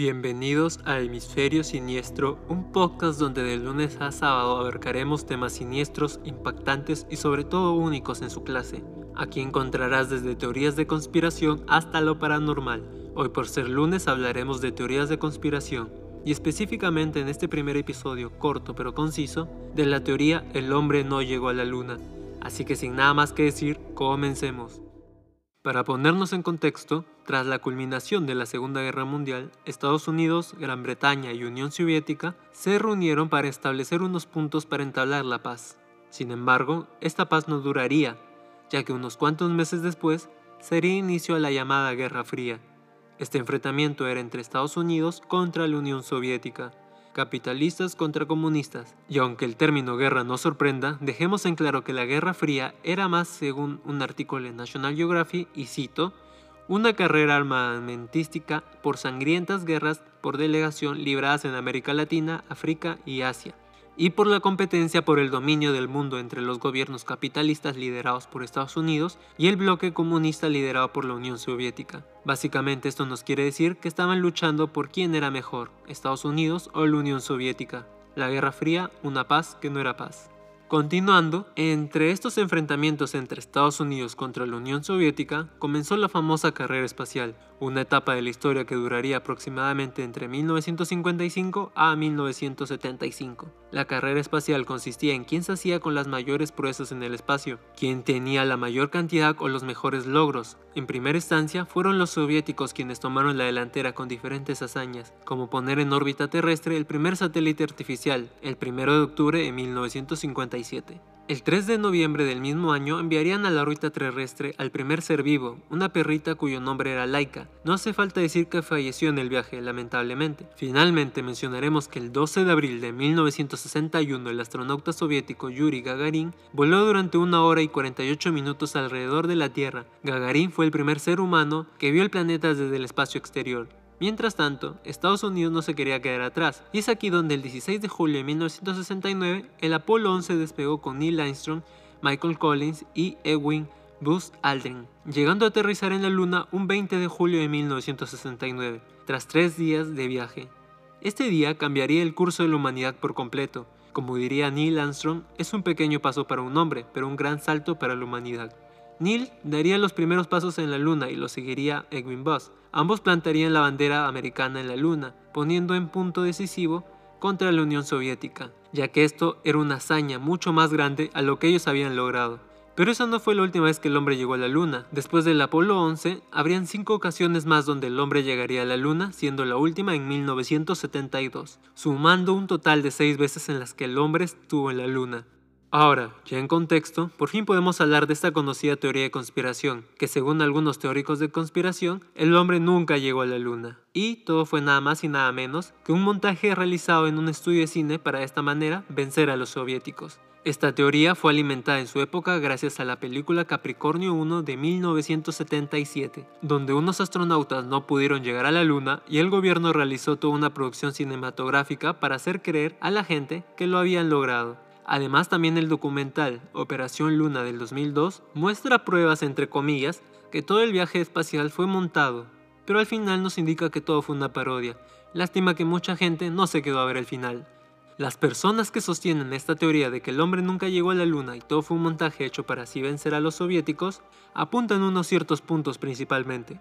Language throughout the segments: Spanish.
Bienvenidos a Hemisferio Siniestro, un podcast donde de lunes a sábado abarcaremos temas siniestros, impactantes y sobre todo únicos en su clase. Aquí encontrarás desde teorías de conspiración hasta lo paranormal. Hoy por ser lunes hablaremos de teorías de conspiración y específicamente en este primer episodio corto pero conciso de la teoría el hombre no llegó a la luna. Así que sin nada más que decir, comencemos. Para ponernos en contexto, tras la culminación de la Segunda Guerra Mundial, Estados Unidos, Gran Bretaña y Unión Soviética se reunieron para establecer unos puntos para entablar la paz. Sin embargo, esta paz no duraría, ya que unos cuantos meses después sería inicio a la llamada Guerra Fría. Este enfrentamiento era entre Estados Unidos contra la Unión Soviética, capitalistas contra comunistas. Y aunque el término guerra no sorprenda, dejemos en claro que la Guerra Fría era más, según un artículo en National Geographic, y cito, una carrera armamentística por sangrientas guerras por delegación libradas en América Latina, África y Asia y por la competencia por el dominio del mundo entre los gobiernos capitalistas liderados por Estados Unidos y el bloque comunista liderado por la Unión Soviética. Básicamente esto nos quiere decir que estaban luchando por quién era mejor, Estados Unidos o la Unión Soviética. La Guerra Fría, una paz que no era paz. Continuando, entre estos enfrentamientos entre Estados Unidos contra la Unión Soviética comenzó la famosa carrera espacial, una etapa de la historia que duraría aproximadamente entre 1955 a 1975. La carrera espacial consistía en quién se hacía con las mayores proezas en el espacio, quién tenía la mayor cantidad o los mejores logros. En primera instancia fueron los soviéticos quienes tomaron la delantera con diferentes hazañas, como poner en órbita terrestre el primer satélite artificial, el 1 de octubre de 1955 el 3 de noviembre del mismo año enviarían a la órbita terrestre al primer ser vivo, una perrita cuyo nombre era Laika. No hace falta decir que falleció en el viaje, lamentablemente. Finalmente mencionaremos que el 12 de abril de 1961 el astronauta soviético Yuri Gagarin voló durante una hora y 48 minutos alrededor de la Tierra. Gagarin fue el primer ser humano que vio el planeta desde el espacio exterior. Mientras tanto, Estados Unidos no se quería quedar atrás, y es aquí donde el 16 de julio de 1969 el Apolo 11 despegó con Neil Armstrong, Michael Collins y Edwin Buzz Aldrin, llegando a aterrizar en la Luna un 20 de julio de 1969, tras tres días de viaje. Este día cambiaría el curso de la humanidad por completo. Como diría Neil Armstrong, es un pequeño paso para un hombre, pero un gran salto para la humanidad. Neil daría los primeros pasos en la Luna y lo seguiría Edwin Buzz. Ambos plantarían la bandera americana en la Luna, poniendo en punto decisivo contra la Unión Soviética, ya que esto era una hazaña mucho más grande a lo que ellos habían logrado. Pero esa no fue la última vez que el hombre llegó a la Luna. Después del Apolo 11, habrían cinco ocasiones más donde el hombre llegaría a la Luna, siendo la última en 1972, sumando un total de seis veces en las que el hombre estuvo en la Luna. Ahora, ya en contexto, por fin podemos hablar de esta conocida teoría de conspiración, que según algunos teóricos de conspiración, el hombre nunca llegó a la luna. Y todo fue nada más y nada menos que un montaje realizado en un estudio de cine para de esta manera vencer a los soviéticos. Esta teoría fue alimentada en su época gracias a la película Capricornio 1 de 1977, donde unos astronautas no pudieron llegar a la Luna y el gobierno realizó toda una producción cinematográfica para hacer creer a la gente que lo habían logrado. Además, también el documental Operación Luna del 2002 muestra pruebas, entre comillas, que todo el viaje espacial fue montado, pero al final nos indica que todo fue una parodia. Lástima que mucha gente no se quedó a ver el final. Las personas que sostienen esta teoría de que el hombre nunca llegó a la luna y todo fue un montaje hecho para así vencer a los soviéticos, apuntan unos ciertos puntos principalmente.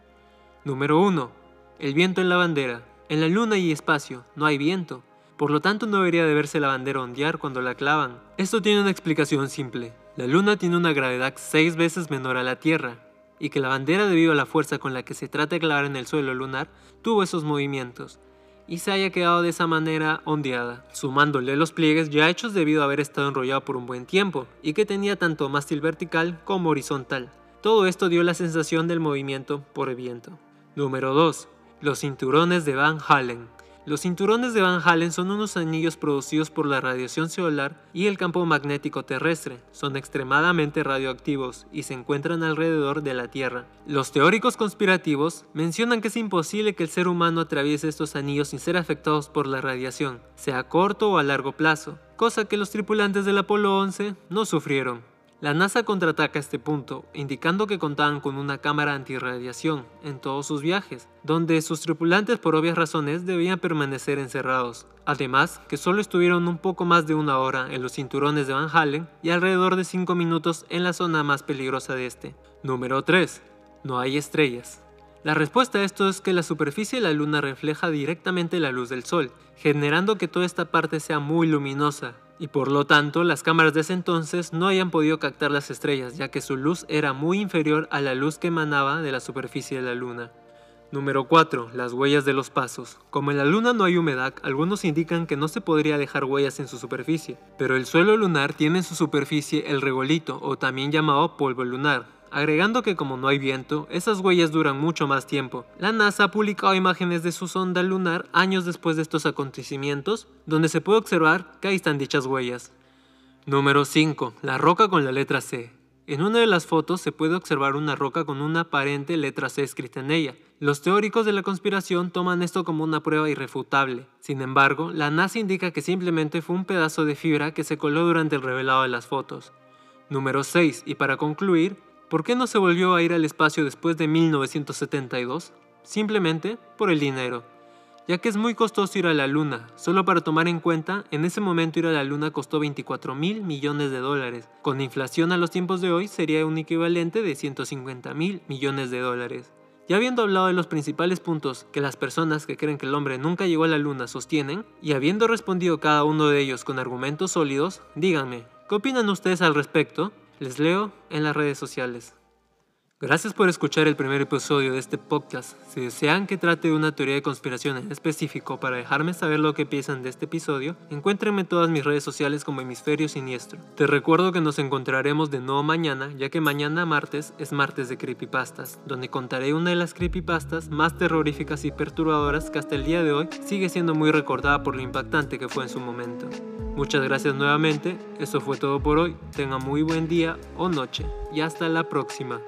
Número 1. El viento en la bandera. En la luna hay espacio, no hay viento. Por lo tanto, no debería de verse la bandera ondear cuando la clavan. Esto tiene una explicación simple. La Luna tiene una gravedad seis veces menor a la Tierra, y que la bandera debido a la fuerza con la que se trata de clavar en el suelo lunar, tuvo esos movimientos, y se haya quedado de esa manera ondeada, sumándole los pliegues ya hechos debido a haber estado enrollado por un buen tiempo, y que tenía tanto mástil vertical como horizontal. Todo esto dio la sensación del movimiento por viento. Número 2. Los cinturones de Van Halen. Los cinturones de Van Halen son unos anillos producidos por la radiación solar y el campo magnético terrestre. Son extremadamente radioactivos y se encuentran alrededor de la Tierra. Los teóricos conspirativos mencionan que es imposible que el ser humano atraviese estos anillos sin ser afectados por la radiación, sea a corto o a largo plazo, cosa que los tripulantes del Apolo 11 no sufrieron. La NASA contraataca este punto, indicando que contaban con una cámara antirradiación en todos sus viajes, donde sus tripulantes por obvias razones debían permanecer encerrados. Además, que solo estuvieron un poco más de una hora en los cinturones de Van Halen y alrededor de 5 minutos en la zona más peligrosa de este. Número 3. No hay estrellas. La respuesta a esto es que la superficie de la Luna refleja directamente la luz del Sol, generando que toda esta parte sea muy luminosa, y por lo tanto las cámaras de ese entonces no hayan podido captar las estrellas ya que su luz era muy inferior a la luz que emanaba de la superficie de la Luna. Número 4. Las huellas de los pasos. Como en la Luna no hay humedad, algunos indican que no se podría dejar huellas en su superficie, pero el suelo lunar tiene en su superficie el regolito o también llamado polvo lunar, agregando que como no hay viento, esas huellas duran mucho más tiempo. La NASA ha publicado imágenes de su sonda lunar años después de estos acontecimientos, donde se puede observar que ahí están dichas huellas. Número 5. La roca con la letra C. En una de las fotos se puede observar una roca con una aparente letra C escrita en ella. Los teóricos de la conspiración toman esto como una prueba irrefutable. Sin embargo, la NASA indica que simplemente fue un pedazo de fibra que se coló durante el revelado de las fotos. Número 6. Y para concluir, ¿Por qué no se volvió a ir al espacio después de 1972? Simplemente por el dinero, ya que es muy costoso ir a la Luna. Solo para tomar en cuenta, en ese momento ir a la Luna costó 24 mil millones de dólares. Con inflación a los tiempos de hoy sería un equivalente de 150 mil millones de dólares. Ya habiendo hablado de los principales puntos que las personas que creen que el hombre nunca llegó a la luna sostienen, y habiendo respondido cada uno de ellos con argumentos sólidos, díganme, ¿qué opinan ustedes al respecto? Les leo en las redes sociales. Gracias por escuchar el primer episodio de este podcast. Si desean que trate de una teoría de conspiración en específico para dejarme saber lo que piensan de este episodio, encuéntrenme en todas mis redes sociales como Hemisferio Siniestro. Te recuerdo que nos encontraremos de nuevo mañana, ya que mañana martes es martes de creepypastas, donde contaré una de las creepypastas más terroríficas y perturbadoras que hasta el día de hoy sigue siendo muy recordada por lo impactante que fue en su momento. Muchas gracias nuevamente, eso fue todo por hoy, tengan muy buen día o noche y hasta la próxima.